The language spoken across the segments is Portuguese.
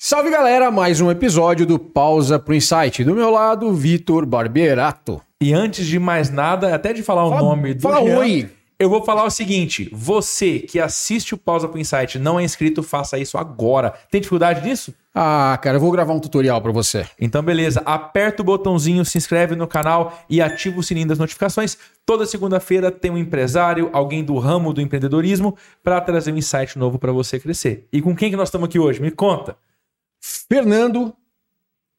Salve galera, mais um episódio do Pausa pro Insight. Do meu lado, Vitor Barberato. E antes de mais nada, até de falar o Fala- nome do fala Jean, oi. eu vou falar o seguinte: você que assiste o Pausa pro Insight não é inscrito, faça isso agora. Tem dificuldade disso? Ah, cara, eu vou gravar um tutorial pra você. Então, beleza. Aperta o botãozinho, se inscreve no canal e ativa o sininho das notificações. Toda segunda-feira tem um empresário, alguém do ramo do empreendedorismo, para trazer um insight novo para você crescer. E com quem que nós estamos aqui hoje? Me conta. Fernando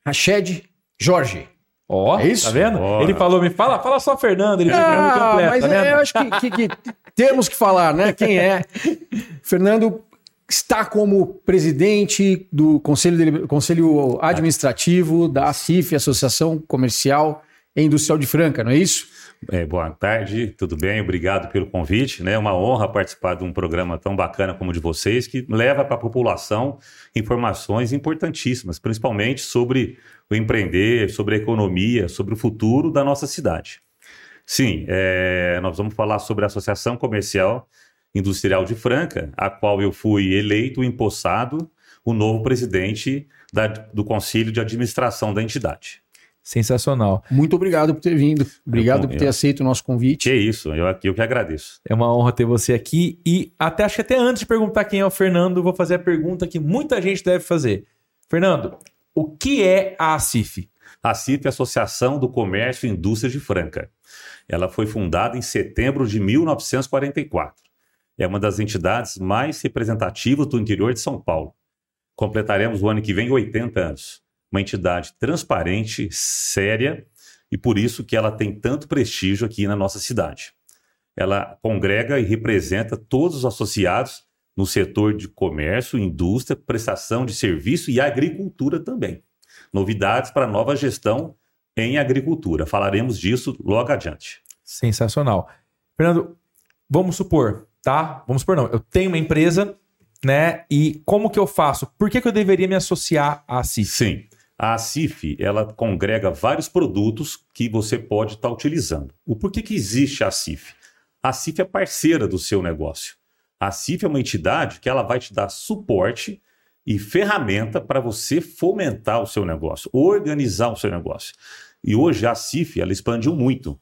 Rached Jorge. Ó, É isso? tá vendo? Bora. Ele falou, me fala, fala só Fernando, ele Ah, completo, mas tá é, eu acho que, que- que temos que falar, né? Quem é? Fernando está como presidente do Conselho, Deliber- Conselho Administrativo da ACIF, Associação Comercial e Industrial de Franca, não é isso? É, boa tarde, tudo bem? Obrigado pelo convite. né? É uma honra participar de um programa tão bacana como o de vocês, que leva para a população informações importantíssimas, principalmente sobre o empreender, sobre a economia, sobre o futuro da nossa cidade. Sim, é, nós vamos falar sobre a Associação Comercial Industrial de Franca, a qual eu fui eleito, empossado, o novo presidente da- do Conselho de Administração da entidade. Sensacional. Muito obrigado por ter vindo. Obrigado Eu- por ter eu- aceito o nosso Que convite. é isso, eu, eu que agradeço. É uma honra ter você aqui. E até acho que até antes de perguntar quem é o Fernando, vou fazer a pergunta que muita gente deve fazer. Fernando, o que é a ACIF? A CIF é a Associação do Comércio e Indústria de Franca. Ela foi fundada em setembro de 1944. É uma das entidades mais representativas do interior de São Paulo. Completaremos o ano que vem 80 anos. Uma entidade transparente, séria e por isso que ela tem tanto prestígio aqui na nossa cidade. Ela congrega e representa todos os associados no setor de comércio, indústria, prestação de serviço e agricultura também novidades para a nova gestão em agricultura. Falaremos disso logo adiante. Sensacional. Fernando, vamos supor, tá? Vamos supor, não. Eu tenho uma empresa, né? E como que eu faço? Por que, que eu deveria me associar à ACIF? Sim, a CIF ela congrega vários produtos que você pode estar utilizando. O porquê que existe a CIF? A CIF é parceira do seu negócio. A CIF é uma entidade que ela vai te dar suporte e ferramenta para você fomentar o seu negócio, organizar o seu negócio. E hoje a CIF ela expandiu muito.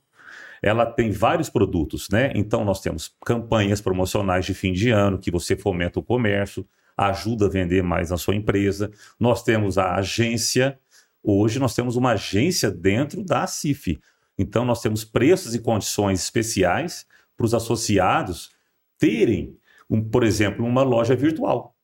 Ela tem vários produtos, né? Então nós temos campanhas promocionais de fim de ano que você fomenta o comércio, ajuda a vender mais na sua empresa. Nós temos a agência. Hoje nós temos uma agência dentro da CIF. Então nós temos preços e condições especiais para os associados terem, um, por exemplo, uma loja virtual.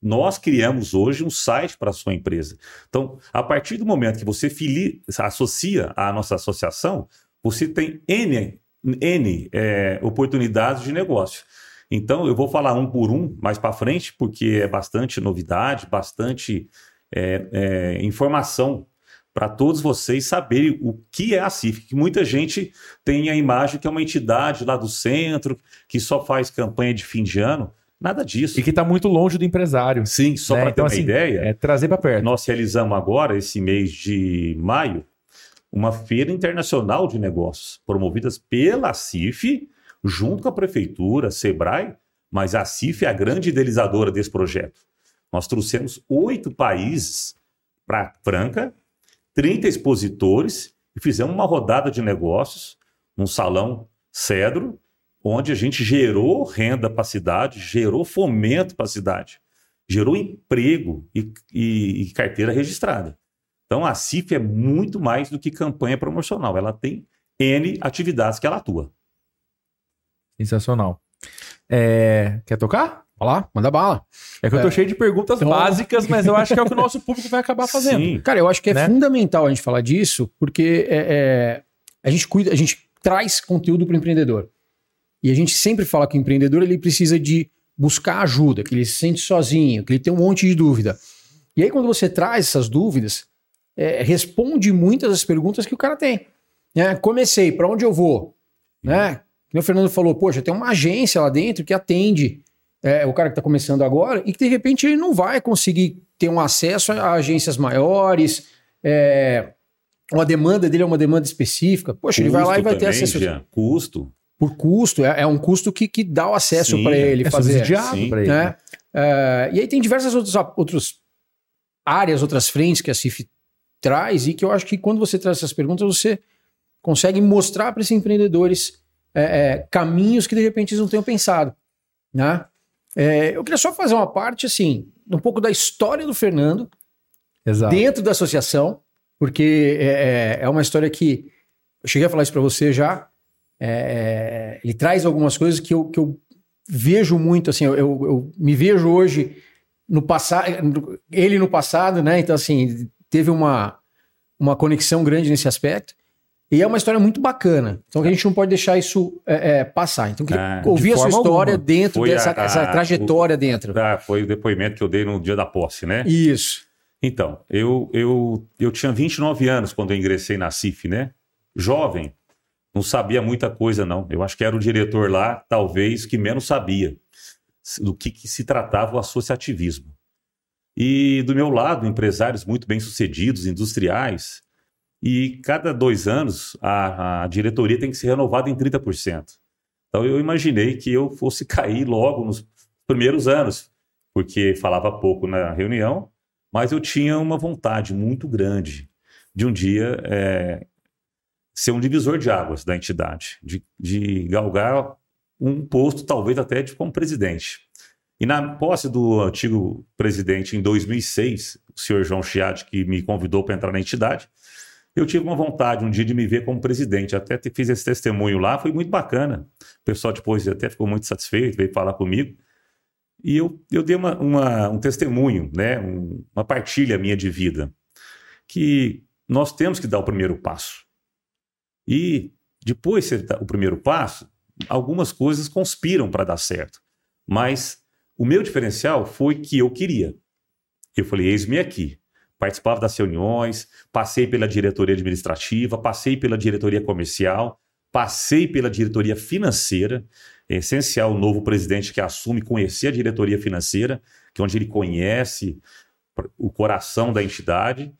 Nós criamos hoje um site para a sua empresa. Então, a partir do momento que você fili- associa à nossa associação, você tem N, N é, oportunidades de negócio. Então, eu vou falar um por um mais para frente, porque é bastante novidade, bastante é, é, informação para todos vocês saberem o que é a CIF. Que muita gente tem a imagem que é uma entidade lá do centro, que só faz campanha de fim de ano. Nada disso. E que está muito longe do empresário. Sim, só né? para Então, ter uma assim, ideia, É trazer para perto. nós realizamos agora, esse mês de maio, uma feira internacional de negócios, promovidas pela CIF, junto com a prefeitura, Sebrae, mas a CIF é a grande idealizadora desse projeto. Nós trouxemos oito países para Franca, 30 expositores, e fizemos uma rodada de negócios num salão Cedro, onde a gente gerou renda para a cidade, gerou fomento para a cidade gerou emprego e, e- e carteira registrada. Então a CIF é muito mais do que campanha promocional, ela tem N atividades que ela atua. Sensacional. É, Quer tocar? Vai lá, manda bala. É que eu tô cheio de perguntas Então- básicas, mas eu acho que é o que o nosso público vai acabar fazendo. Sim, Cara, eu acho que é Né? fundamental a gente falar disso, porque é, é, a gente cuida, a gente traz conteúdo para o empreendedor. E a gente sempre fala que o empreendedor ele precisa de buscar ajuda, que ele se sente sozinho, que ele tem um monte de dúvida. E aí, quando você traz essas dúvidas, é, responde muitas das perguntas que o cara tem. Né? Comecei, para onde eu vou? Né? Que o Fernando falou, poxa, tem uma agência lá dentro que atende é, o cara que está começando agora e que de repente ele não vai conseguir ter um acesso a agências maiores, é, uma demanda dele é uma demanda específica. Poxa, ele vai lá e vai ter também, acesso Jean, custo. por custo, é, é um custo que, que dá o acesso para ele É fazer. subsidiado para ele. né? É, e aí tem diversas outros, outros áreas, outras frentes que a CIF traz e que eu acho que quando você traz essas perguntas, você consegue mostrar para esses empreendedores é, é, caminhos que de repente eles não tenham pensado. Né? É, eu queria só fazer uma parte assim, um pouco da história do Fernando Exato. dentro da associação, porque é, é, é uma história que eu cheguei a falar isso para você já. É, ele traz algumas coisas que eu, que eu vejo muito, assim, eu, eu, eu me vejo hoje no passado, ele no passado, né? Então, assim, teve uma, uma conexão grande nesse aspecto. E é uma história muito bacana. Então a gente não pode deixar isso é, é, passar. Então, queria Ah, ouvir a sua história alguma. dentro Foi dessa a- essa trajetória dentro. Ah, foi o depoimento que eu dei no dia da posse, né? Isso. Então, eu, eu, eu tinha 29 anos quando eu ingressei na CIF, né? Jovem, não sabia muita coisa, não. Eu acho que era o diretor lá, talvez, que menos sabia do que, que se tratava o associativismo. E do meu lado, empresários muito bem-sucedidos, industriais, e cada dois anos a, a diretoria tem que ser renovada em 30%. Então eu imaginei que eu fosse cair logo nos primeiros anos, porque falava pouco na reunião, mas eu tinha uma vontade muito grande de um dia é, ser um divisor de águas da entidade, de, de galgar um posto, talvez até de como presidente. E na posse do antigo presidente em 2006, o senhor João Chiatti, que me convidou para entrar na entidade, eu tive uma vontade um dia de me ver como presidente. Até fiz esse testemunho lá, foi muito bacana. O pessoal depois até ficou muito satisfeito, veio falar comigo. E eu, eu dei uma, uma- um testemunho, né? um- uma partilha minha de vida, que nós temos que dar o primeiro passo. E depois de o primeiro passo, algumas coisas conspiram para dar certo. Mas o meu diferencial foi que eu queria. Eu falei, eis-me aqui. Participava das reuniões, passei pela diretoria administrativa, passei pela diretoria comercial, passei pela diretoria financeira. É essencial o novo presidente que assume conhecer a diretoria financeira, que é onde ele conhece o coração da entidade.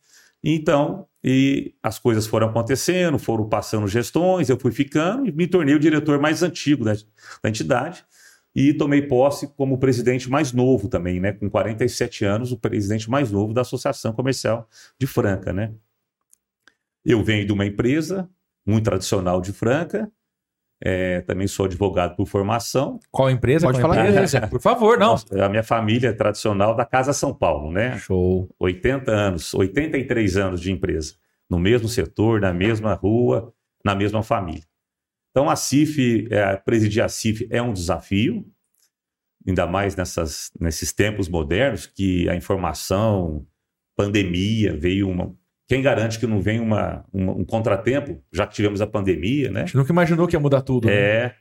Então, e as coisas foram acontecendo, foram passando gestões, eu fui ficando e me tornei o diretor mais antigo da, da entidade e tomei posse como presidente mais novo também, né? Com 47 anos, o presidente mais novo da Associação Comercial de Franca, né? Eu venho de uma empresa muito tradicional de Franca, é, também sou advogado por formação. Qual empresa? Pode Qual falar empresa? Por favor, não. Nossa, a minha família é tradicional da Casa São Paulo, né? Show. 80 anos, 83 anos de empresa, no mesmo setor, na mesma rua, na mesma família. Então a CIF, é, presidir a CIF é um desafio, ainda mais nessas, nesses tempos modernos que a informação, pandemia, veio uma. Quem garante que não vem uma, uma- um contratempo, já que tivemos a pandemia, né? A gente nunca imaginou que ia mudar tudo. né? É.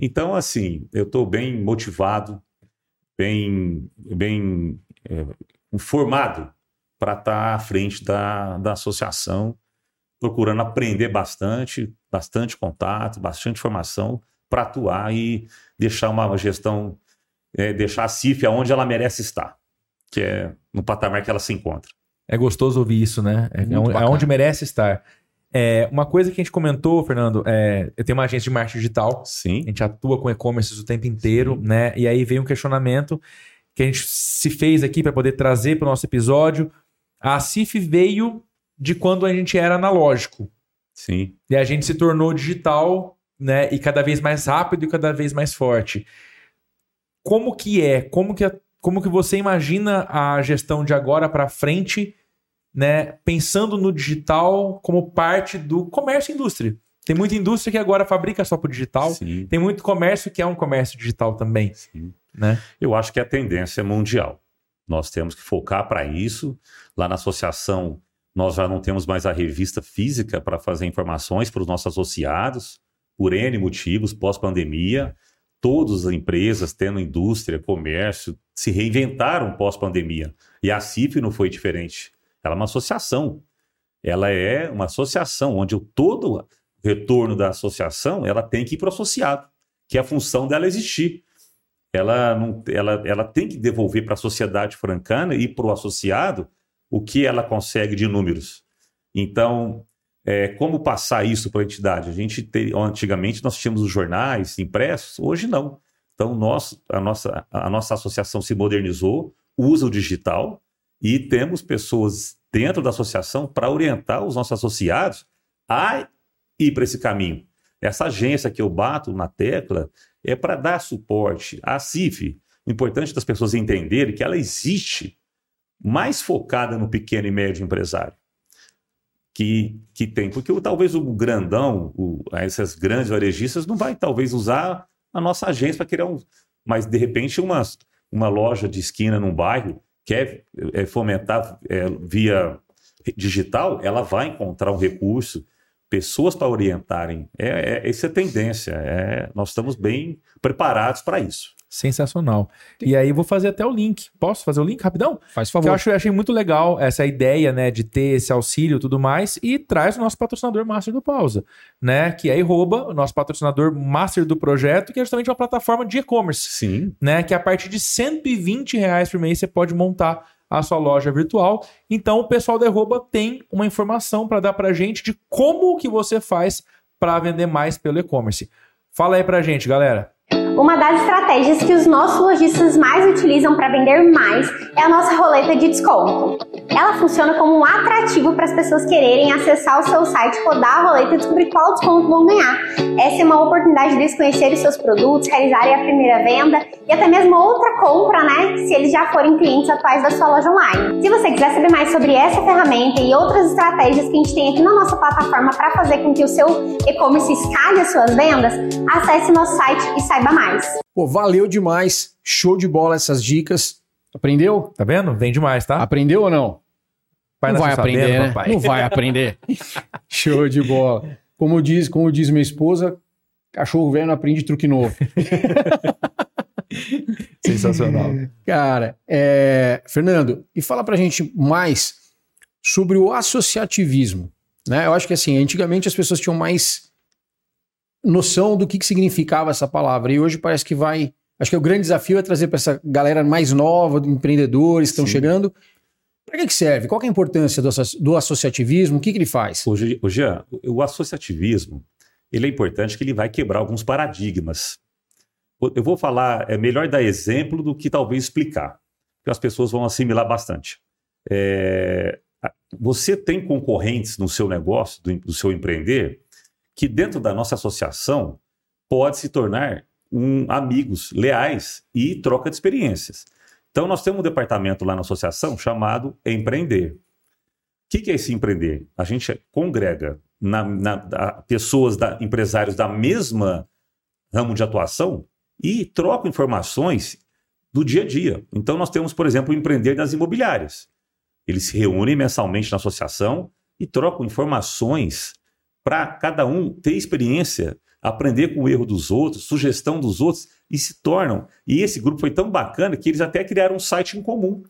Então, assim, eu estou bem motivado, bem, bem é, informado para estar à frente da, da associação, procurando aprender bastante, bastante contato, bastante informação para atuar e deixar uma gestão, é, deixar a CIF aonde ela merece estar, que é no patamar que ela se encontra. É gostoso ouvir isso, né? É, é onde- onde merece estar. É, uma coisa que a gente comentou, Fernando, é, eu tenho uma agência de marketing digital, Sim. a gente atua com e-commerce o tempo inteiro, né? E aí veio um questionamento que a gente se fez aqui para poder trazer para o nosso episódio. A CIF veio de quando a gente era analógico. Sim. E a gente se tornou digital, né? E cada vez mais rápido e cada vez mais forte. Como que é? Como que, como que você imagina a gestão de agora para frente, né? Pensando no digital como parte do comércio e indústria. Tem muita indústria que agora fabrica só para digital. Sim. Tem muito comércio que é um comércio digital também, sim. né? Eu acho que a tendência é mundial. Nós temos que focar para isso. Lá na associação, nós já não temos mais a revista física para fazer informações para os nossos associados, por N motivos, pós-pandemia. Todas as empresas, tendo indústria, comércio, se reinventaram pós-pandemia. E a CIF não foi diferente. Ela é uma associação. Ela é uma associação onde o todo retorno da associação ela tem que ir para o associado, que é a função dela existir ela, não, ela, ela tem que devolver para a sociedade francana e para o associado o que ela consegue de números. Então, é, como passar isso para a entidade? A gente te- antigamente nós tínhamos os jornais impressos, hoje não. Então, nós, a, nossa, a nossa associação se modernizou, usa o digital E temos pessoas dentro da associação para orientar os nossos associados a ir para esse caminho. Essa agência que eu bato na tecla é para dar suporte à CIF. O importante das pessoas entenderem que ela existe mais focada no pequeno e médio empresário. Que, que tem, porque talvez o grandão, o, essas grandes varejistas, não vai talvez usar a nossa agência para criar um. Mas, de repente, uma, uma loja de esquina num bairro quer é, fomentar é, via digital, ela vai encontrar um recurso, pessoas para orientarem. É, é, essa é a tendência. É, nós estamos bem preparados para isso. Sensacional. E aí vou fazer até o link. Posso fazer o link rapidão? Faz favor. eu, acho, eu achei muito legal essa ideia, né, de ter esse auxílio e tudo mais e traz o nosso patrocinador master do Pausa, né, que é Arroba, o nosso patrocinador master do projeto, que é justamente uma plataforma de e-commerce. Sim. Né, que a partir de 120 reais por mês você pode montar a sua loja virtual. Então o pessoal da Arroba tem uma informação para dar pra gente de como que você faz para vender mais pelo e-commerce. Fala aí pra gente, galera. Uma das estratégias que os nossos lojistas mais utilizam para vender mais é a nossa roleta de desconto. Ela funciona como um atrativo para as pessoas quererem acessar o seu site, rodar a roleta e descobrir qual desconto vão ganhar. Essa é uma oportunidade de eles conhecerem seus produtos, realizarem a primeira venda e até mesmo outra compra, né? Se eles já forem clientes atuais da sua loja online. Se você quiser saber mais sobre essa ferramenta e outras estratégias que a gente tem aqui na nossa plataforma para fazer com que o seu e-commerce escale as suas vendas, acesse nosso site e saiba mais. Pô, valeu demais. Show de bola essas dicas. Aprendeu? Tá vendo? Vem demais, tá? Aprendeu ou não? Pai não vai aprender, sabendo, né? papai. Não vai aprender. Show de bola. Como diz, como diz minha esposa, cachorro velho não aprende truque novo. Sensacional. Cara, é, Fernando, e fala pra gente mais sobre o associativismo. Né? Eu acho que assim, antigamente as pessoas tinham mais noção do que, que significava essa palavra. E hoje parece que vai. Acho que o grande desafio é trazer para essa galera mais nova, de empreendedores que estão Sim. chegando. Para que, que serve? Qual que é a importância do, do associativismo? O que, que ele faz? Hoje, o Jean, o associativismo, ele é importante que ele vai quebrar alguns paradigmas. Eu vou falar, é melhor dar exemplo do que talvez explicar, porque as pessoas vão assimilar bastante. É, você tem concorrentes no seu negócio, do, do seu empreender, que dentro da nossa associação pode se tornar um, amigos leais e troca de experiências. Então, nós temos um departamento lá na associação chamado Empreender. O que, que é esse empreender? A gente congrega na, na- da- pessoas, da, empresários da mesma ramo de atuação e trocam informações do dia a dia. Então, nós temos, por exemplo, o empreender das imobiliárias. Eles se reúnem mensalmente na associação e trocam informações para cada um ter experiência, aprender com o erro dos outros, sugestão dos outros e se tornam. E esse grupo foi tão bacana que eles até criaram um site em comum.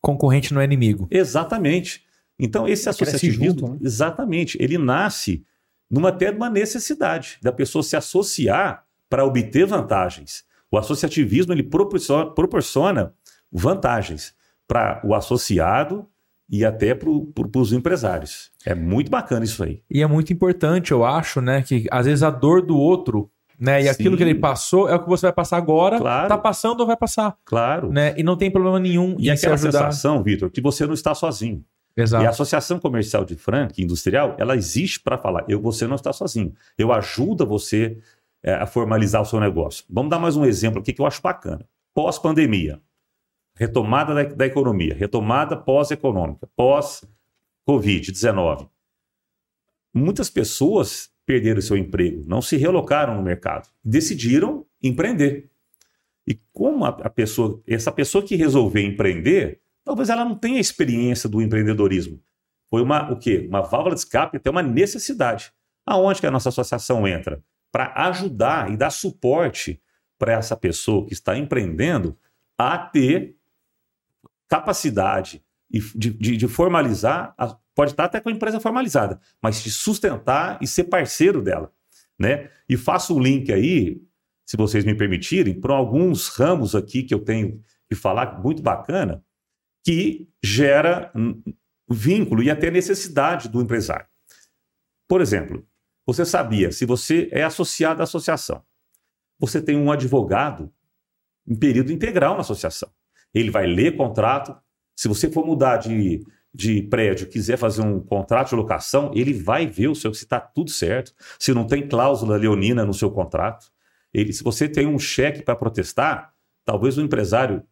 Concorrente não é inimigo. Exatamente. Então, esse associativismo, junto, né? exatamente, ele nasce numa até uma necessidade da pessoa se associar para obter vantagens. O associativismo ele proporciona, proporciona vantagens para o associado e até para os empresários. É muito bacana isso aí. E é muito importante, eu acho, né? Que às vezes a dor do outro, né? E aquilo Sim. que ele passou é o que você vai passar agora. Claro. Tá passando ou vai passar, Claro. né? E não tem problema nenhum E em se aquela ajudar. sensação, Vitor, que você não está sozinho. Exato. E a Associação Comercial de Franca Industrial, ela existe para falar, eu, você não está sozinho. Eu ajudo você é, a formalizar o seu negócio. Vamos dar mais um exemplo aqui que eu acho bacana. Pós-pandemia, retomada da, da economia, retomada pós-econômica, pós-Covid-19. Muitas pessoas perderam seu emprego, não se relocaram no mercado, decidiram empreender. E como a, a pessoa, essa pessoa que resolveu empreender, talvez ela não tenha experiência do empreendedorismo. Foi uma o quê? Uma válvula de escape, até uma necessidade. Aonde que a nossa associação entra? Para ajudar e dar suporte para essa pessoa que está empreendendo a ter capacidade de, de- de formalizar, pode estar até com a empresa formalizada, mas de sustentar e ser parceiro dela. Né? E faço o link aí, se vocês me permitirem, para alguns ramos aqui que eu tenho que falar, muito bacana, que gera vínculo e até necessidade do empresário. Por exemplo, você sabia, se você é associado à associação, você tem um advogado em período integral na associação. Ele vai ler contrato, Se você for mudar de, de prédio, quiser fazer um contrato de locação, ele vai ver o seu se está tudo certo. Se não tem cláusula leonina no seu contrato. Ele, se você tem um cheque para protestar, talvez o empresário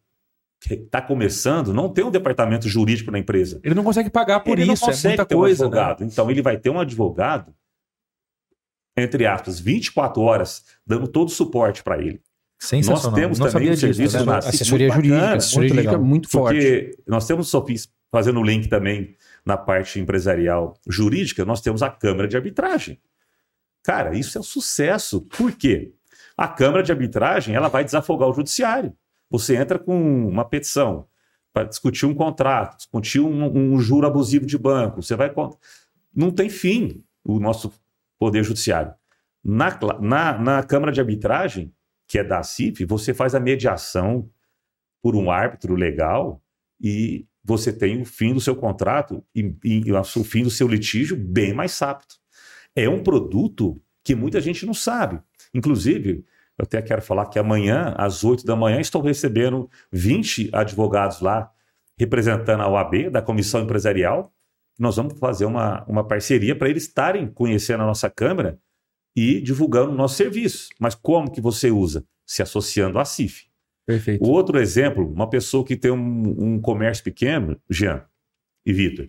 que está começando não tem um departamento jurídico na empresa. Ele não consegue pagar por ele isso, não é consegue muita ter coisa. um advogado. Então ele vai ter um advogado, entre aspas, 24 horas, dando todo o suporte para ele. Né? Sensacional. Nós temos não também sabia disso. serviço tá vendo? na- Assessoria muito jurídica, bacana, assessoria muito jurídica legal. muito forte. Porque nós temos, Sofis, fazendo o link também na parte empresarial jurídica, nós temos a Câmara de Arbitragem. Cara, isso é um sucesso. Por quê? A Câmara de Arbitragem ela vai desafogar o judiciário. Você entra com uma petição para discutir um contrato, discutir um, um juro abusivo de banco. Você vai. Não tem fim o nosso Poder Judiciário. Na, na, na Câmara de Arbitragem, que é da CIF, você faz a mediação por um árbitro legal e você tem o fim do seu contrato e, e o fim do seu litígio bem mais rápido. É um produto que muita gente não sabe. Inclusive, eu até quero falar que amanhã, às 8 da manhã, estou recebendo 20 advogados lá, representando a OAB, da Comissão Empresarial. Nós vamos fazer uma, uma parceria para eles estarem conhecendo a nossa Câmara e divulgando o nosso serviço. Mas como que você usa? Se associando à CIF. Perfeito. O outro exemplo, uma pessoa que tem um, um comércio pequeno, Jean e Vitor,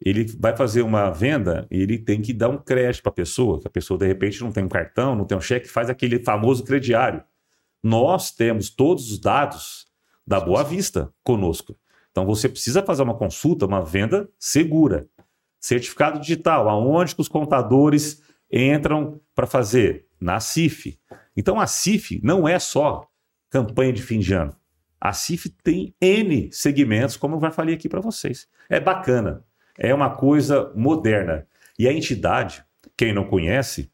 ele vai fazer uma venda e ele tem que dar um crédito para a pessoa, que a pessoa de repente não tem um cartão, não tem um cheque, faz aquele famoso crediário. Nós temos todos os dados da Boa Vista conosco. Então você precisa fazer uma consulta, uma venda segura. Certificado digital, aonde que os contadores entram para fazer? Na CIF. Então a CIF não é só campanha de fim de ano. A CIF tem N segmentos, como eu já falei aqui para vocês. É bacana, é uma coisa moderna. E a entidade, quem não conhece,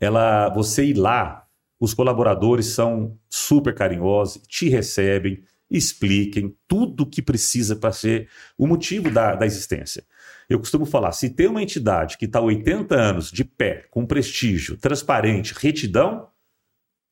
ela, você ir lá, os colaboradores são super carinhosos, te recebem, expliquem tudo o que precisa para ser o motivo da, da existência. Eu costumo falar, se tem uma entidade que está 80 anos de pé, com prestígio, transparente, retidão,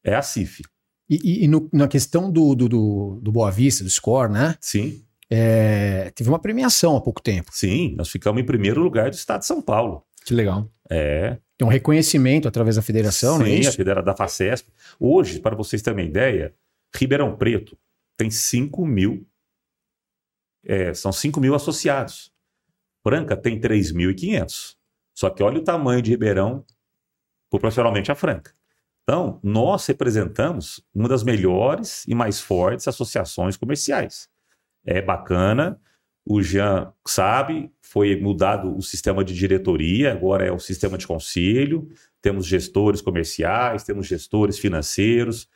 é a CIF. E, e- no- na questão do, do, do, do Boa Vista, do score, né? Sim, É, teve uma premiação há pouco tempo. sim, nós ficamos em primeiro lugar do estado de São Paulo. Que legal. É, Tem um reconhecimento através da federação, não é Sim, a isso? federa da FACESP. Hoje, para vocês terem uma ideia, Ribeirão Preto tem 5 mil, é, são 5 mil associados. Franca tem 3.500. Só que olha o tamanho de Ribeirão proporcionalmente a Franca. Então, nós representamos uma das melhores e mais fortes associações comerciais. É bacana, o Jean sabe, foi mudado o sistema de diretoria, agora é o sistema de conselho, temos gestores comerciais, temos gestores financeiros,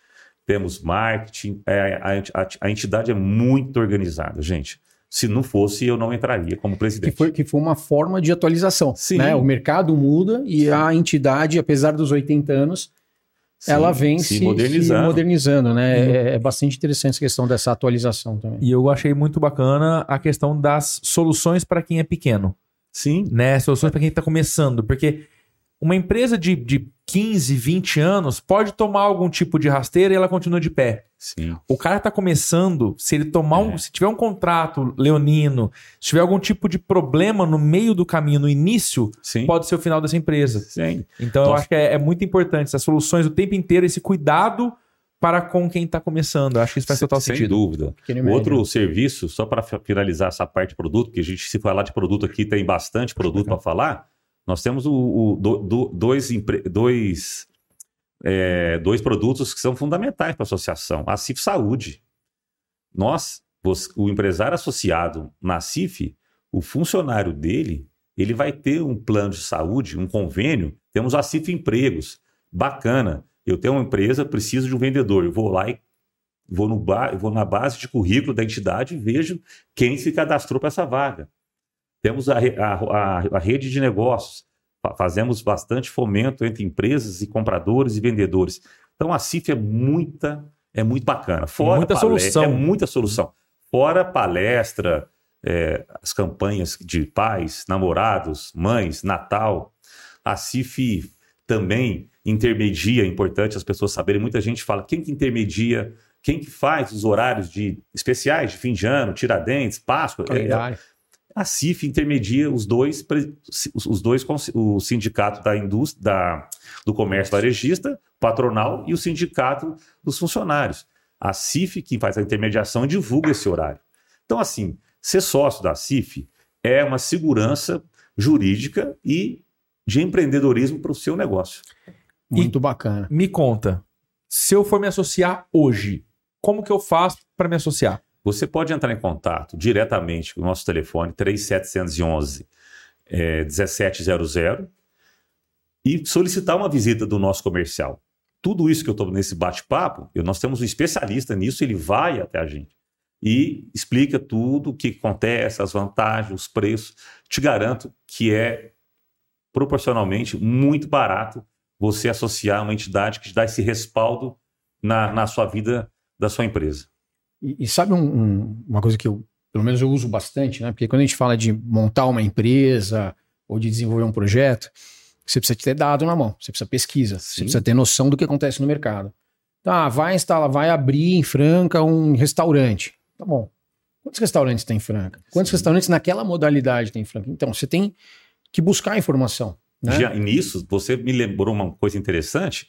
temos marketing. É, a, a- a entidade é muito organizada, gente. Se não fosse, eu não entraria como Que presidente. foi, que foi uma forma de atualização. Sim. Né? O mercado muda e a entidade, apesar dos 80 anos, Sim, ela vem se, se modernizando. se modernizando, né? É, é bastante interessante essa questão dessa atualização também. E eu achei muito bacana a questão das soluções para quem é pequeno, Sim, né? Soluções para quem está começando, porque uma empresa de, de 15, 20 anos pode tomar algum tipo de rasteira e ela continua de pé. sim. O cara tá começando, se ele tomar um, É. se tiver um contrato leonino, se tiver algum tipo de problema no meio do caminho, no início, Sim. pode ser o final dessa empresa. Sim. Então eu Nossa. acho que é, é muito importante essas soluções o tempo inteiro, esse cuidado para com quem tá começando. Eu acho que isso faz total Sem sentido. dúvida. Pequeno e O médio. outro serviço, só para fi- finalizar essa parte de produto, que a gente, se falar de produto aqui, tem bastante produto para falar. Nós temos o, o- do- do- dois, dois, é, dois produtos que são fundamentais para a associação. A CIF Saúde. Nós, o empresário associado na CIF, o funcionário dele, ele vai ter um plano de saúde, um convênio. Temos a CIF Empregos. Bacana. Eu tenho uma empresa, preciso de um vendedor. Eu vou lá e vou, no ba- vou na base de currículo da entidade e vejo quem se cadastrou para essa vaga. Temos a, a- a- rede de negócios. Fa- Fazemos bastante fomento entre empresas e compradores e vendedores. Então a CIF é muita, é muito bacana. Fora Muita solução. É muita solução. Fora palestra, é, as campanhas de pais, namorados, mães, Natal. A CIF também intermedia, é importante as pessoas saberem. Muita gente fala, quem que intermedia quem que faz os horários de especiais de fim de ano, Tiradentes, Páscoa? É, Calendário. A CIF intermedia os dois, os dois o sindicato da indústria, da, do comércio varejista, patronal e o sindicato dos funcionários. A CIF, que faz a intermediação, divulga esse horário. Então, assim, ser sócio da CIF é uma segurança jurídica e de empreendedorismo para o seu negócio. Muito bacana. Me conta, se eu for me associar hoje, como que eu faço para me associar? Você pode entrar em contato diretamente com o nosso telefone 3711 é, 1700 e solicitar uma visita do nosso comercial. Tudo isso que eu estou nesse bate-papo, nós temos um especialista nisso, ele vai até a gente e explica tudo o que acontece, as vantagens, os preços. Te garanto que é proporcionalmente muito barato você associar uma entidade que te dá esse respaldo na, na sua vida da sua empresa. E, e sabe um- um- uma coisa que eu, pelo menos eu uso bastante, né? Porque quando a gente fala de montar uma empresa ou de desenvolver um projeto, você precisa ter dado na mão, você precisa pesquisa, você Sim. precisa ter noção do que acontece no mercado. Tá, vai instalar, vai abrir em Franca um restaurante. Tá bom. Quantos restaurantes tem em Franca? Quantos Sim. restaurantes naquela modalidade tem em Franca? Então, você tem que buscar informação. Né? Já, e nisso, você me lembrou uma coisa interessante,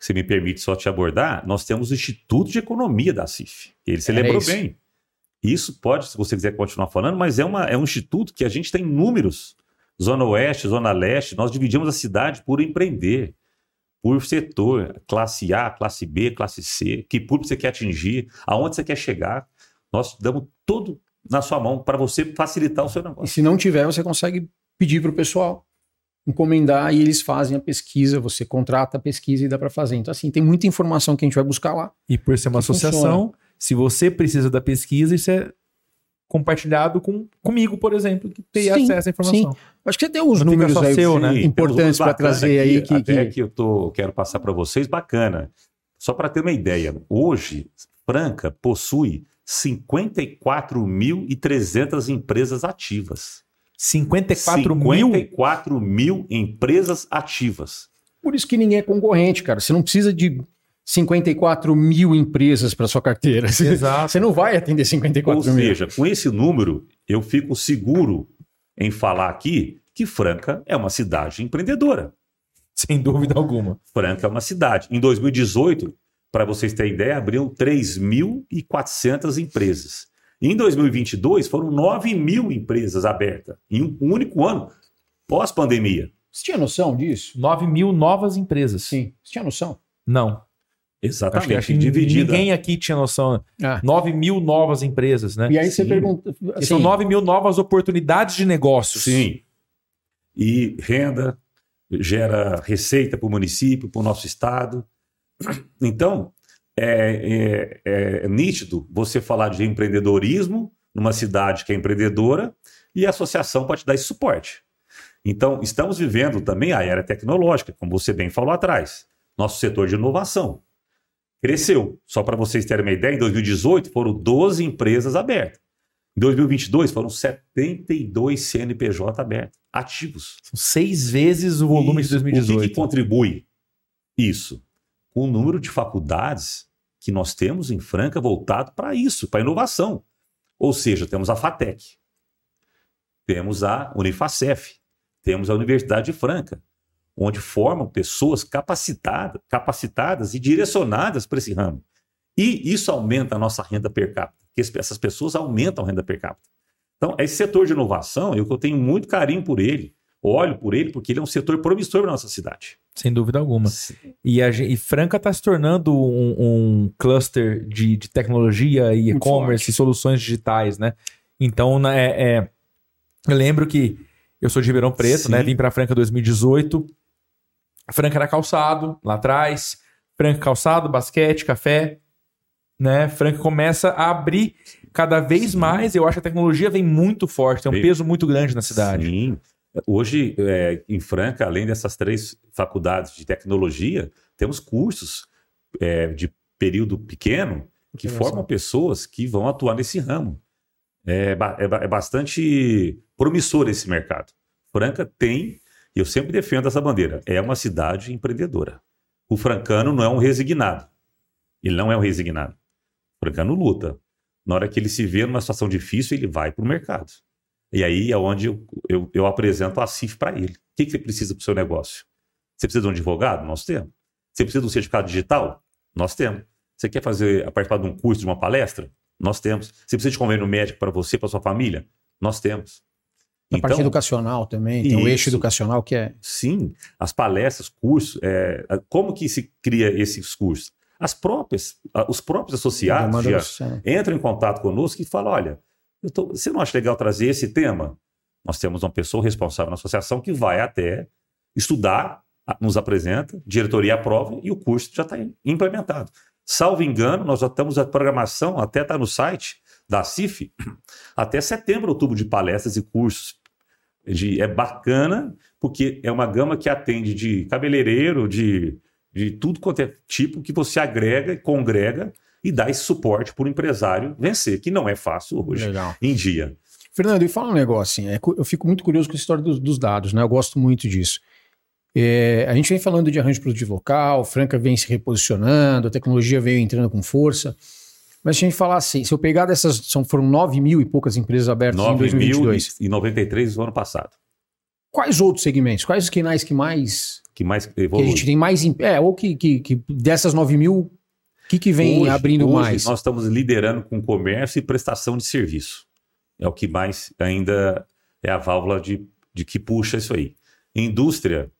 se me permite só te abordar, nós temos o Instituto de Economia da CIF. Ele se Era lembrou isso. bem. Isso pode, se você quiser continuar falando, mas é, uma, é um instituto que a gente tem números. Zona Oeste, Zona Leste, nós dividimos a cidade por empreender, por setor, classe A, classe B, classe C, que público você quer atingir, aonde você quer chegar. Nós damos tudo na sua mão para você facilitar o seu E negócio. se não tiver, você consegue pedir para o pessoal encomendar e eles fazem a pesquisa, você contrata a pesquisa e dá para fazer. Então, assim, tem muita informação que a gente vai buscar lá. E por ser uma associação, se você precisa da pesquisa, isso é compartilhado com, comigo, por exemplo, que tem Sim, acesso à informação. Acho que você tem uns números só aí seu, né? Sim, importantes para trazer aí aqui, que, até que- que eu tô, quero passar para vocês, bacana. Só para ter uma ideia, hoje Franca possui 54.300 empresas ativas. 54 mil? 54 mil empresas ativas. Por isso que ninguém é concorrente, cara. Você não precisa de 54 mil empresas para sua carteira. Exato. Você não vai atender 54 Ou mil. seja, com esse número, eu fico seguro em falar aqui que Franca é uma cidade empreendedora. Sem dúvida alguma. Franca é uma cidade. Em 2018, para vocês terem ideia, abriu 3.400 empresas. Em 2022, foram 9 mil empresas abertas, em um único ano, pós-pandemia. Você tinha noção disso? 9 mil novas empresas. Sim. Você tinha noção? Não. Acho que, Exatamente, acho que dividida. ninguém aqui tinha noção. Ah. 9 mil novas empresas, né? E aí você Sim. pergunta. Assim, são 9 mil novas oportunidades de negócios. Sim. E renda gera receita para o município, para o nosso estado. Então, é, é- é nítido você falar de empreendedorismo numa cidade que é empreendedora e a associação pode dar esse suporte. Então, estamos vivendo também a era tecnológica, como você bem falou atrás. Nosso setor de inovação cresceu. Só para vocês terem uma ideia, em 2018 foram 12 empresas abertas. Em 2022 foram 72 CNPJ abertos, ativos. São seis vezes o volume Isso. de O que 2018. que, contribui isso? Com o número de faculdades que nós temos em Franca voltado para isso, para inovação. Ou seja, temos a FATEC, temos a Unifacef, temos a Universidade de Franca, onde formam pessoas capacitadas, capacitadas e direcionadas para esse ramo. E isso aumenta a nossa renda per capita, porque essas pessoas aumentam a renda per capita. Então, esse setor de inovação, eu, eu tenho muito carinho por ele, olho por ele, porque ele é um setor promissor para nossa cidade. Sem dúvida alguma. E, a e Franca está se tornando um, um cluster de, de tecnologia e e-commerce e soluções digitais, né? Então, né, é, é- eu lembro que eu sou de Ribeirão Preto, Sim. né? Vim para Franca em 2018. Franca era calçado lá atrás. Franca calçado, basquete, café. Né? Franca começa a abrir cada vez mais. Eu acho que a tecnologia vem muito forte, tem um peso muito grande na cidade. Sim. Hoje, é, em Franca, além dessas três faculdades de tecnologia, temos cursos é, de período pequeno que formam pessoas que vão atuar nesse ramo. É, é é bastante promissor esse mercado. Franca tem, e eu sempre defendo essa bandeira, é uma cidade empreendedora. O francano não é um resignado. Ele não é um resignado. francano luta. Na hora que ele se vê numa situação difícil, ele vai para o mercado. E aí é onde eu, eu, eu apresento a CIF para ele. O que, que você precisa para o seu negócio? Você precisa de um advogado? Nós temos. Você precisa de um certificado digital? Nós temos. Você quer fazer participar de um curso, de uma palestra? Nós temos. Você precisa de convênio médico para você, para sua família? Nós temos. Na então, parte educacional também, tem o eixo educacional que é. Sim, as palestras, cursos, é, como que se cria esses cursos? As próprias, os próprios associados já entram em contato conosco e falam: olha, tô, você não acha legal trazer esse tema? Nós temos uma pessoa responsável na associação que vai até estudar, nos apresenta, diretoria aprova e o curso já está implementado. Salvo engano, nós já estamos a programação, até está no site da CIF, até setembro, outubro de palestras e cursos. De, é bacana, porque é uma gama que atende de cabeleireiro, de, de tudo quanto é tipo que você agrega e congrega e dá esse suporte para o empresário vencer, que não é fácil hoje Legal. em dia. Fernando, e fala um negócio assim, é, eu fico muito curioso com a história dos, dos dados, né? Eu gosto muito disso. É, a gente vem falando de arranjo produtivo local, Franca vem se reposicionando, a tecnologia veio entrando com força. Mas se a gente falar assim, se eu pegar dessas, são, foram 9 mil e poucas empresas abertas em 2022. e 93 no ano passado. Quais outros segmentos? Quais os canais que mais... Que mais evolui? Que a gente tem mais... É, ou que, que, que dessas 9 mil, que, que vem hoje, abrindo hoje mais? nós estamos liderando com comércio e prestação de serviço. É o que mais ainda é a válvula de, de que puxa isso aí. Indústria,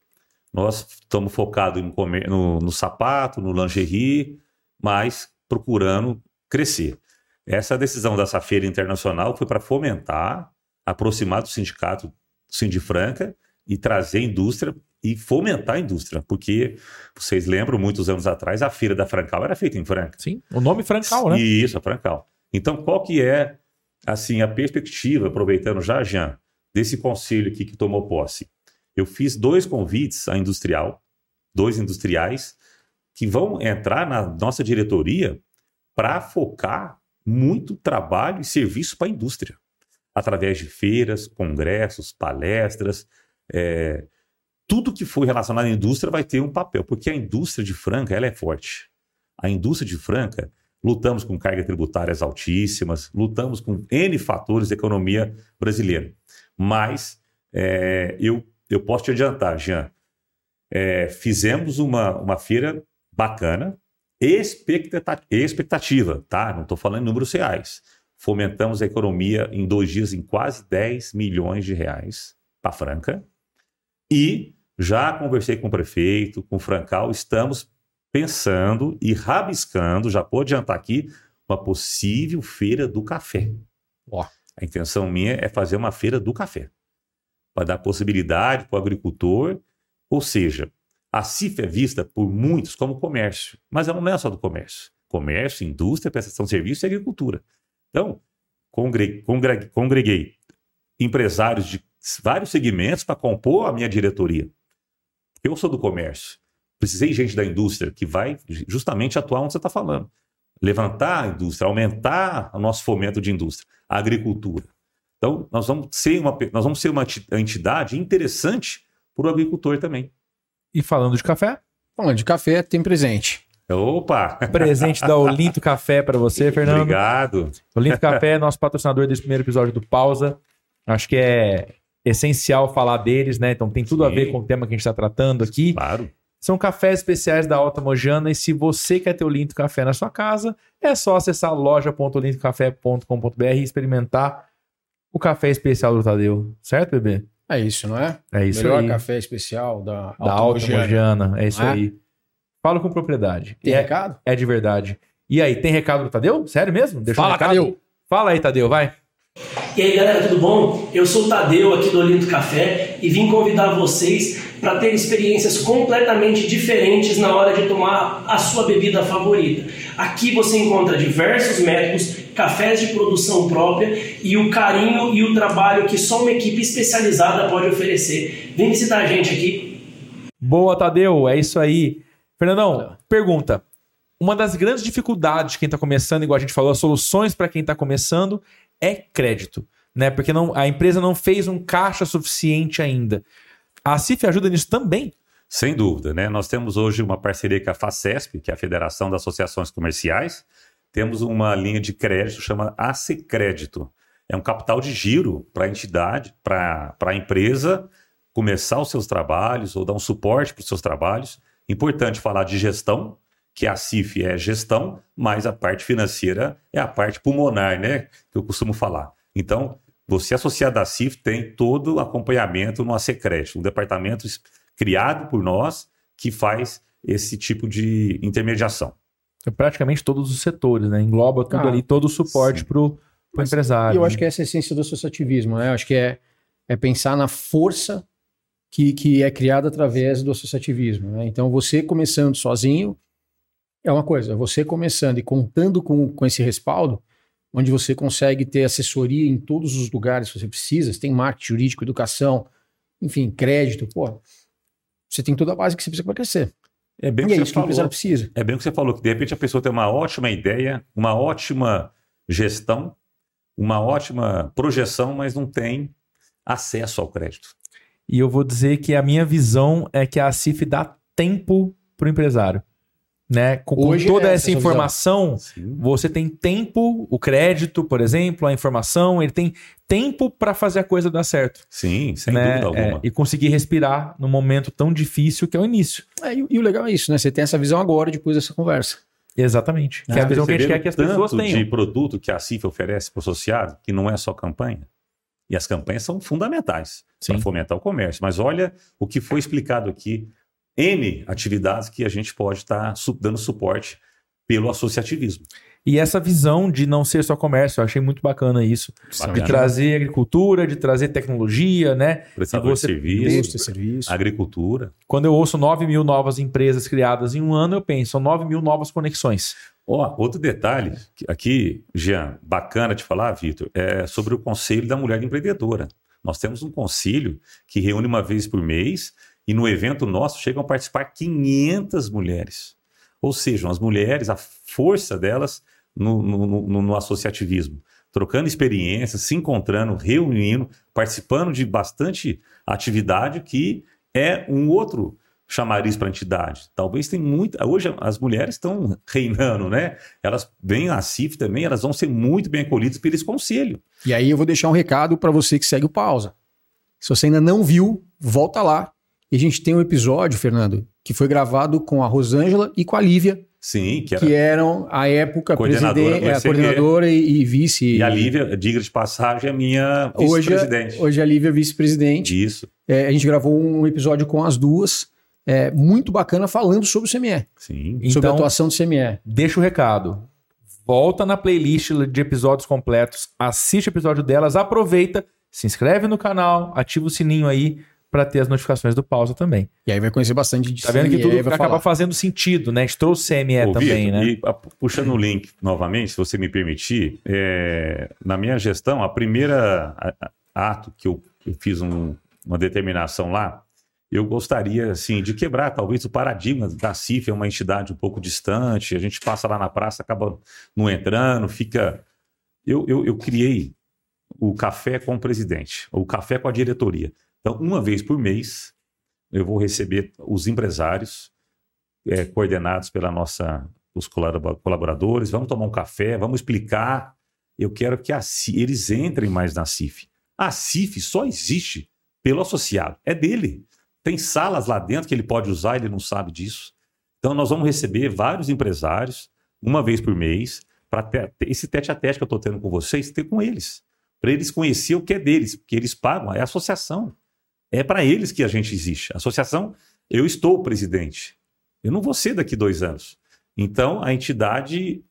nós estamos focados no, no sapato, no lingerie, mas procurando crescer. Essa decisão dessa feira internacional foi para fomentar, aproximar do sindicato Sindifranca e trazer a indústria e fomentar a indústria, porque vocês lembram, muitos anos atrás, a feira da Francal era feita em Franca. Sim, o nome Francal, né? Isso, a Francal. Então, qual que é, assim, a perspectiva, aproveitando já, Jean, desse conselho aqui que tomou posse? eu fiz dois convites à industrial, dois industriais, que vão entrar na nossa diretoria para focar muito trabalho e serviço para a indústria, através de feiras, congressos, palestras, é, tudo que for relacionado à indústria vai ter um papel, porque a indústria de Franca ela é forte. A indústria de Franca, lutamos com cargas tributárias altíssimas, lutamos com N fatores da economia brasileira. Mas é, eu eu posso te adiantar, Jean. É, fizemos uma, uma feira bacana, expectativa, tá? Não estou falando em números reais. Fomentamos a economia em dois dias em quase 10 milhões de reais para Franca. E já conversei com o prefeito, com o Francal, estamos pensando e rabiscando, já vou adiantar aqui, uma possível feira do café. A intenção minha é fazer uma feira do café para dar possibilidade para o agricultor. Ou seja, a CIF é vista por muitos como comércio, mas ela não é só do comércio. Comércio, indústria, prestação de serviço e agricultura. Então, congreguei, congreguei, congreguei empresários de vários segmentos para compor a minha diretoria. Eu sou do comércio. Precisei de gente da indústria que vai justamente atuar onde você está falando. Levantar a indústria, aumentar o nosso fomento de indústria, a agricultura. Então, nós vamos ser uma, nós vamos ser uma entidade interessante para o agricultor também. E falando de café? Falando de café, tem presente. Opa! Presente da Olinto Café para você, Fernando. Obrigado. Olinto Café é nosso patrocinador desse primeiro episódio do Pausa. Acho que é essencial falar deles, né? Então tem tudo Sim. a ver com o tema que a gente está tratando aqui. Claro. São cafés especiais da Alta Mojana e se você quer ter o Olinto Café na sua casa, é só acessar loja.olintocafé.com.br e experimentar o café especial do Tadeu, certo, bebê? É isso, não é? É isso Melhor aí. café especial da, da Alta Mojana. É isso é? aí. Fala com propriedade. Tem é, recado? É de verdade. E aí, tem recado do Tadeu? Sério mesmo? Deixa Fala, um Tadeu. Fala aí, Tadeu, vai. E aí, galera, tudo bom? Eu sou o Tadeu aqui do Olinto Café e vim convidar vocês para ter experiências completamente diferentes na hora de tomar a sua bebida favorita. Aqui você encontra diversos métodos, cafés de produção própria e o carinho e o trabalho que só uma equipe especializada pode oferecer. Vem visitar a gente aqui. Boa, Tadeu, é isso aí. Fernandão, pergunta. Uma das grandes dificuldades de quem está começando, igual a gente falou, as soluções para quem está começando é crédito, né? Porque não, a empresa não fez um caixa suficiente ainda. A CIF ajuda nisso também? Sem dúvida, né? Nós temos hoje uma parceria com a FACESP, que é a Federação das Associações Comerciais, temos uma linha de crédito chama AC Crédito. É um capital de giro para a entidade, para a empresa começar os seus trabalhos ou dar um suporte para os seus trabalhos. Importante falar de gestão, que a CIF é gestão, mas a parte financeira é a parte pulmonar, né? Que eu costumo falar. Então, você associado à CIF tem todo o acompanhamento no AC Crédito, um departamento criado por nós que faz esse tipo de intermediação. É praticamente todos os setores, né? Engloba tudo ah, ali, todo o suporte para o empresário. Eu né? acho que essa é a essência do associativismo, né? Eu acho que é, é pensar na força que, que é criada através do associativismo. Né? Então, você começando sozinho é uma coisa, você começando e contando com, com esse respaldo, onde você consegue ter assessoria em todos os lugares que você precisa, você tem marketing jurídico, educação, enfim, crédito, pô, você tem toda a base que você precisa para crescer. É bem e o é que isso você que o falou. empresário precisa. É bem o que você falou, que de repente a pessoa tem uma ótima ideia, uma ótima gestão, uma ótima projeção, mas não tem acesso ao crédito. E eu vou dizer que a minha visão é que a CIF dá tempo para o empresário. Né? Com, com toda é essa essa informação, você tem tempo, o crédito, por exemplo, a informação, ele tem tempo para fazer a coisa dar certo. Sim, sem né? dúvida É, alguma. e conseguir respirar num momento tão difícil que é o início. É, e, e o legal é isso, né? Você tem essa visão agora, depois dessa conversa. Exatamente. Que é a visão que a gente quer que as pessoas tenham. de produto que a CIF oferece para o associado, que não é só campanha. E as campanhas são fundamentais para fomentar o comércio. Mas olha o que foi explicado aqui, N atividades que a gente pode estar su- dando suporte pelo associativismo. E essa visão de não ser só comércio, eu achei muito bacana isso. De Bacana. trazer agricultura, de trazer tecnologia, né? Prestador você- de serviço, serviço. agricultura. Quando eu ouço 9 mil novas empresas criadas em um ano, eu penso, são 9 mil novas conexões. Ó, outro detalhe aqui, Jean, bacana de falar, Vitor, é sobre o Conselho da Mulher Empreendedora. Nós temos um conselho que reúne uma vez por mês e no evento nosso chegam a participar 500 mulheres. Ou seja, as mulheres, a força delas no, no- no- no associativismo, trocando experiências, se encontrando, reunindo, participando de bastante atividade que é um outro chamariz para a entidade. Talvez tem muita. Hoje as mulheres estão reinando, né? Elas vêm à CIF também, elas vão ser muito bem acolhidas esse conselho. E aí eu vou deixar um recado para você que segue o pausa. Se você ainda não viu, volta lá. E a gente tem um episódio, Fernando, que foi gravado com a Rosângela e com a Lívia, Sim, que era. que eram, à época, Coordenadora é, a coordenadora e, e vice. E a Lívia, diga de passagem, é minha Hoje, vice-presidente. hoje a Lívia é vice-presidente. Isso, É, a gente gravou um episódio com as duas, é, muito bacana, falando sobre o CME, sim. sobre a Então, atuação do CME. deixa o recado. Volta na playlist de episódios completos, assiste o episódio delas, aproveita, se inscreve no canal, ativa o sininho aí para ter as notificações do pausa também. E aí vai conhecer bastante de Tá vendo que tudo vai acaba falar. fazendo sentido, né? A gente trouxe CME Ô, também, Vitor, né? E a- puxando o link novamente, se você me permitir, é, na minha gestão, a primeira a- a- ato que eu, eu fiz um- uma determinação lá, eu gostaria assim de quebrar talvez o paradigma da CIF é uma entidade um pouco distante, a gente passa lá na praça, acaba não entrando, fica. Eu, eu, eu criei o café com o presidente, o café com a diretoria. Então, uma vez por mês, eu vou receber os empresários é, coordenados pela nossa os colab- colaboradores, vamos tomar um café, vamos explicar. Eu quero que a eles entrem mais na CIF. A CIF só existe pelo associado, é dele. Tem salas lá dentro que ele pode usar, ele não sabe disso. Então nós vamos receber vários empresários uma vez por mês para esse tete a tete que eu estou tendo com vocês, ter com eles, para eles conhecer o que é deles, porque eles pagam, é associação. É para eles que a gente existe. A associação, eu estou o presidente. Eu não vou ser daqui dois anos. Então, a entidade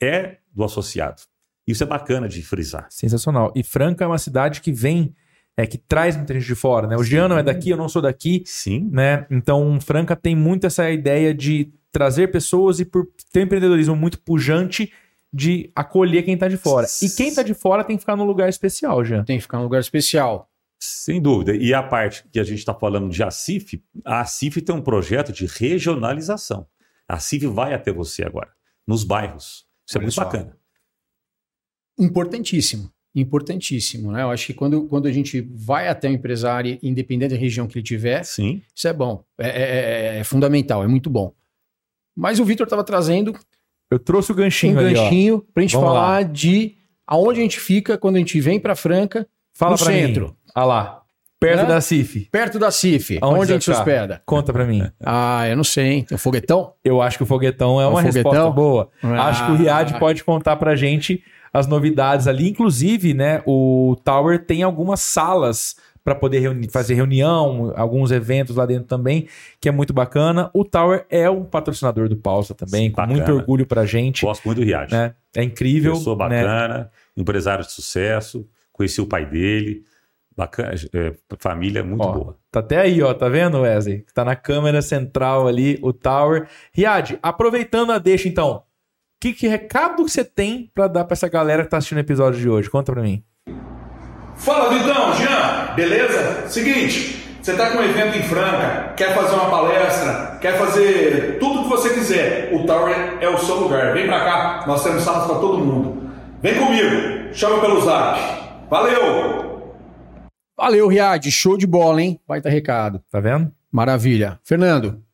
é do associado. Isso é bacana de frisar. Sensacional. E Franca é uma cidade que vem, é que traz muita gente de fora, né? O Jean não é daqui, eu não sou daqui, Sim, né? Então, Franca tem muito essa ideia de trazer pessoas e por ter um empreendedorismo muito pujante de acolher quem tá de fora. E quem tá de fora tem que ficar num lugar especial, Jean. Tem que ficar num lugar especial. Sem dúvida. E a parte que a gente está falando de ACIF, a ACIF tem um projeto de regionalização. A ACIF vai até você agora, nos bairros. Isso é Olha muito só. bacana. Importantíssimo. Importantíssimo, né? Eu acho que quando, quando a gente vai até o empresário, independente da região que ele tiver, Sim, isso é bom. É, é- é- é fundamental, é muito bom. Mas o Vitor estava trazendo Eu trouxe o um ganchinho ali, ó. ganchinho pra gente Vamos falar de aonde a gente fica quando a gente vem pra Franca, Fala no centro. mim. Olha lá. Perto Né? da CIF. perto da CIF. Aonde Onde, a gente se ficar? hospeda? Conta pra mim. Ah, eu não sei, hein? Tem um foguetão? Eu acho que o foguetão é O uma foguetão? resposta boa. Ah. Acho que o Riad pode contar pra gente as novidades ali. Inclusive, né, o Tower tem algumas salas para poder reuni- fazer reunião, alguns eventos lá dentro também, que é muito bacana. O Tower é um patrocinador do Pausa também, com Bacana. muito orgulho pra gente. Gosto muito do Riad. Né? É incrível. Pessoa né? bacana, empresário de sucesso, conheci o pai dele, bacana, é, família muito Ó, boa. Tá até aí, ó, tá vendo, Wesley? Tá na câmera central ali, o Tower. Riad, aproveitando a deixa, então, que, que recado que você tem pra dar pra essa galera que tá assistindo o episódio de hoje? Conta pra mim. Fala, Vidão, Jean, beleza? Seguinte, você tá com um evento em Franca, quer fazer uma palestra, quer fazer tudo o que você quiser. O Tower é o seu lugar. Vem pra cá, nós temos salas pra todo mundo. Vem comigo, chama pelo zap. Valeu! Valeu, Riad. Show de bola, hein? Baita recado. Tá vendo? Maravilha. Fernando,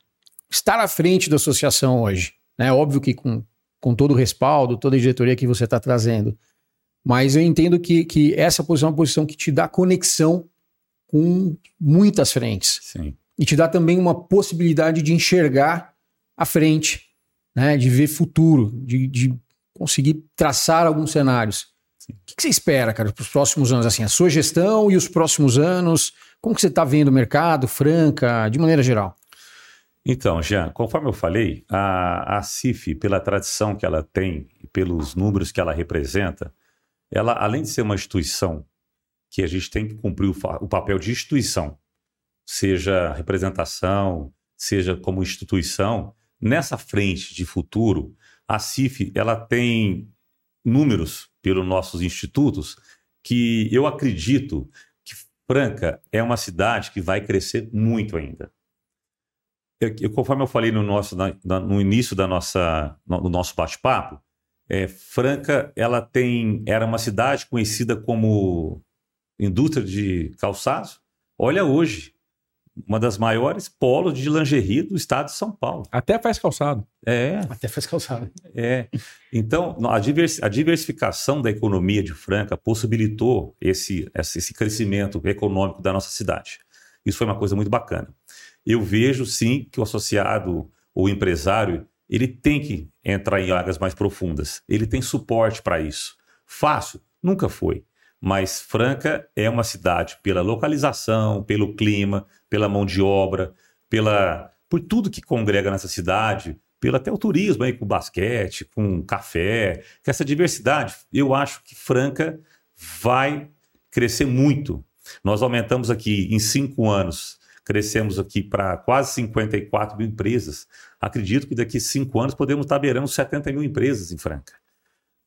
estar à frente da associação hoje, né? Óbvio que com, com todo o respaldo, toda a diretoria que você está trazendo, mas eu entendo que, que essa posição é uma posição que te dá conexão com muitas frentes Sim. e te dá também uma possibilidade de enxergar a frente, né? De ver futuro, de, de conseguir traçar alguns cenários. O que, você espera, cara, para os próximos anos? Assim, a sua gestão e os próximos anos? Como que você está vendo o mercado, Franca, de maneira geral? Então, Jean, conforme eu falei, a, a CIF, pela tradição que ela tem e pelos números que ela representa, ela, além de ser uma instituição que a gente tem que cumprir o, o papel de instituição, seja representação, seja como instituição, nessa frente de futuro, a CIF ela tem números pelos nossos institutos que eu acredito que Franca é uma cidade que vai crescer muito ainda. Eu- eu- conforme eu falei no, nosso, na- na- no início da nossa, no, no nosso bate-papo, é, Franca ela tem era uma cidade conhecida como indústria de calçados. Olha hoje, uma das maiores polos de lingerie do estado de São Paulo. Até faz calçado. É, Até faz calçado. é. Então, a, divers- a diversificação da economia de Franca possibilitou esse, esse crescimento econômico da nossa cidade. Isso foi uma coisa muito bacana. Eu vejo, sim, que o associado ou empresário, ele tem que entrar em águas mais profundas. Ele tem suporte para isso. Fácil? Nunca foi. Mas Franca é uma cidade pela localização, pelo clima, pela mão de obra, pela por tudo que congrega nessa cidade, pelo até o turismo aí com basquete, com café, com essa diversidade. Eu acho que Franca vai crescer muito. Nós aumentamos aqui em cinco anos, crescemos aqui para quase 54 mil empresas. Acredito que daqui cinco anos podemos estar beirando 70 mil empresas em Franca.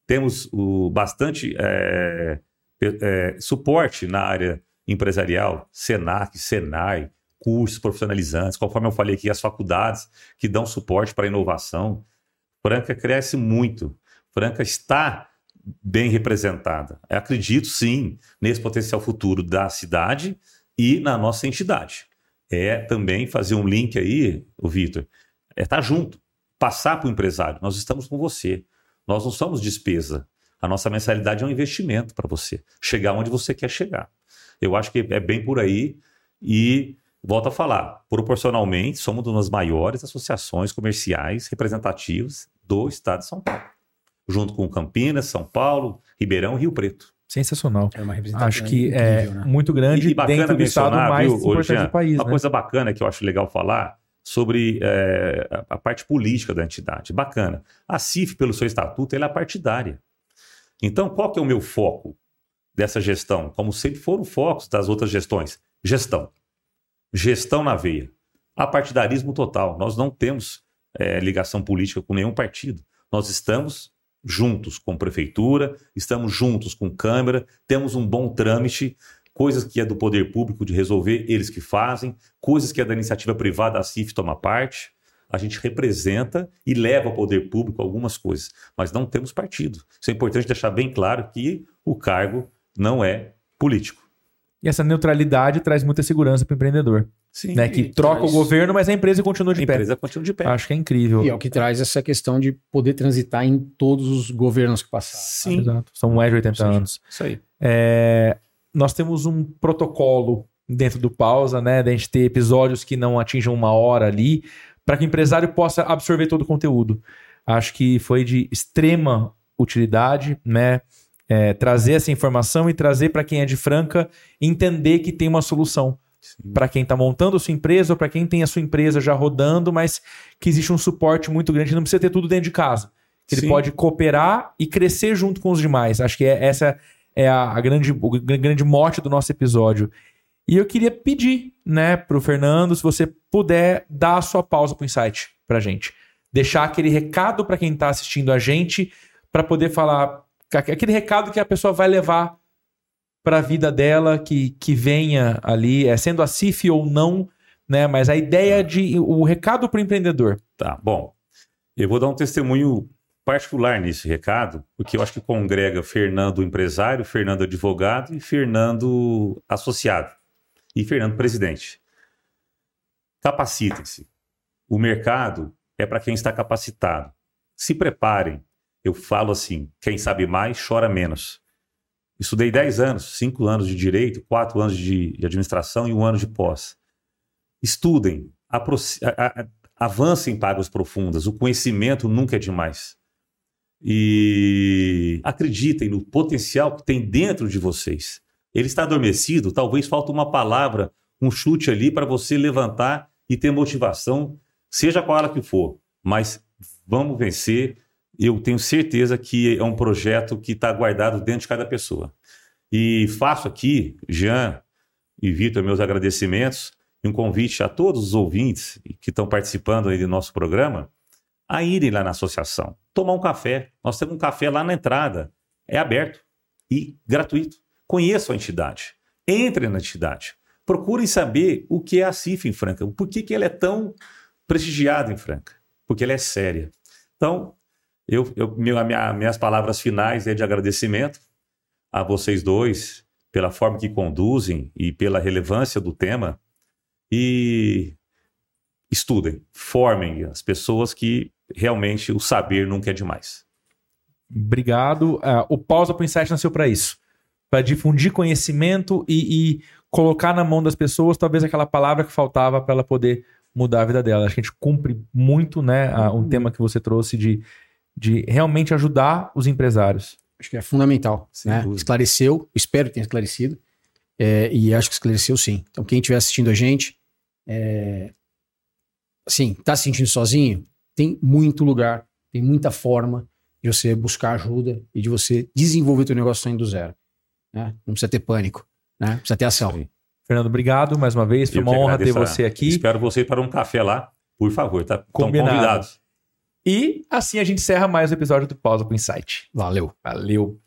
Temos o bastante é, é, suporte na área empresarial, Senac, Senai, cursos profissionalizantes, conforme eu falei aqui, as faculdades que dão suporte para a inovação. Franca cresce muito. Franca está bem representada. Eu acredito sim nesse potencial futuro da cidade e na nossa entidade. É também fazer um link aí, o Vitor, é estar junto, passar para o empresário. Nós estamos com você. Nós não somos despesa. A nossa mensalidade é um investimento para você chegar onde você quer chegar. Eu acho que é bem por aí e volto a falar, proporcionalmente somos uma das maiores associações comerciais representativas do estado de São Paulo, junto com Campinas, São Paulo, Ribeirão e Rio Preto. Sensacional. É uma representação Acho que é incrível, né? muito grande E bacana dentro do estado mencionar, mais viu, importante Jean, do país, Uma né? coisa bacana que eu acho legal falar sobre é, a- a parte política da entidade. Bacana. A CIF, pelo seu estatuto, ela é partidária. Então, qual que é o meu foco dessa gestão? Como sempre foram focos das outras gestões. Gestão. Gestão na veia. Apartidarismo total. Nós não temos é, ligação política com nenhum partido. Nós estamos juntos com prefeitura, estamos juntos com Câmara, temos um bom trâmite, coisas que é do poder público de resolver, eles que fazem, coisas que é da iniciativa privada, a CIF toma parte. A gente representa e leva ao poder público algumas coisas, mas não temos partido. Isso é importante deixar bem claro que o cargo não é político. E essa neutralidade traz muita segurança para o empreendedor. Sim. Né? Que troca traz- o governo, mas a empresa continua A de pé. empresa continua de pé. Acho que é incrível. E é o que traz essa questão de poder transitar em todos os governos que passaram. Sim. Exato. São mais de 80 Ou seja, anos. Isso aí. É, nós temos um protocolo dentro do pausa, né? Da gente ter episódios que não atinjam uma hora ali, para que o empresário possa absorver todo o conteúdo. Acho que foi de extrema utilidade, né? É, trazer essa informação e trazer para quem é de Franca entender que tem uma solução para quem está montando a sua empresa ou para quem tem a sua empresa já rodando, mas que existe um suporte muito grande, não precisa ter tudo dentro de casa. Que ele Sim. pode cooperar e crescer junto com os demais. Acho que é, essa é a, a grande, o gr- grande mote do nosso episódio. E eu queria pedir, né, pro Fernando, se você puder dar a sua pausa pro insight pra gente. Deixar aquele recado para quem tá assistindo a gente, para poder falar aquele recado que a pessoa vai levar para a vida dela, que, que venha ali, é, sendo a CIF ou não, né? Mas a ideia de. O recado para o empreendedor. Tá, bom. Eu vou dar um testemunho particular nesse recado, porque eu acho que congrega Fernando empresário, Fernando advogado e Fernando associado. E Fernando presidente. Capacitem-se. O mercado é para quem está capacitado. Se preparem. Eu falo assim: quem sabe mais, chora menos. Estudei 10 anos, 5 anos de direito, 4 anos de, administração e um ano de pós. Estudem, avancem para águas profundas. O conhecimento nunca é demais. E acreditem no potencial que tem dentro de vocês. Ele está adormecido, talvez falta uma palavra, um chute ali para você levantar e ter motivação, seja qual ela que for. Mas vamos vencer. Eu tenho certeza que é um projeto que está guardado dentro de cada pessoa. E faço aqui, Jean e Vitor, meus agradecimentos e um convite a todos os ouvintes que estão participando aí do nosso programa a irem lá na associação, tomar um café. Nós temos um café lá na entrada, é aberto e gratuito. Conheçam a entidade, entrem na entidade, procurem saber o que é a CIF em Franca, por que, que ela é tão prestigiada em Franca, porque ela é séria. Então, eu, eu, minha- minhas palavras finais é de agradecimento a vocês dois pela forma que conduzem e pela relevância do tema e estudem, formem as pessoas que realmente o saber nunca é demais. Obrigado. Ah, o Pausa para o Insight nasceu para isso. Para difundir conhecimento e, e colocar na mão das pessoas talvez aquela palavra que faltava para ela poder mudar a vida dela. Acho que a gente cumpre muito né, a- um tema que você trouxe de, de realmente ajudar os empresários. Acho que é fundamental. Né? Esclareceu, espero que tenha esclarecido. é, e acho que esclareceu sim. Então, quem estiver assistindo a gente, é, assim, tá se sentindo sozinho? Tem muito lugar, tem muita forma de você buscar ajuda e de você desenvolver teu negócio saindo do zero. Né? Não precisa ter pânico, né? Precisa ter ação. Fernando, obrigado mais uma vez. Foi uma honra ter você aqui. Espero vocês para um café lá, por favor, tá? Estão Combinado. convidados. E assim a gente encerra mais um episódio do Pausa para o Insight. Valeu. Valeu.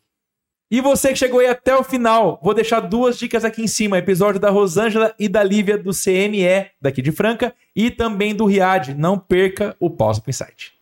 E você que chegou aí até o final, vou deixar duas dicas aqui em cima: episódio da Rosângela e da Lívia do CME, daqui de Franca, e também do Riad. Não perca o Pausa pro Insight.